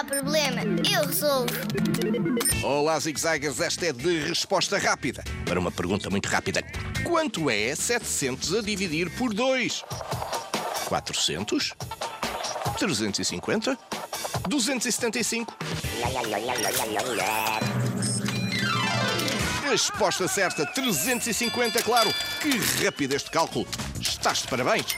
há problema, eu resolvo. Olá, zigzagas, esta é de resposta rápida. Para uma pergunta muito rápida: quanto é 700 a dividir por 2? 400? 350? 275? Resposta certa: 350, claro. Que rápido este cálculo. Estás de parabéns.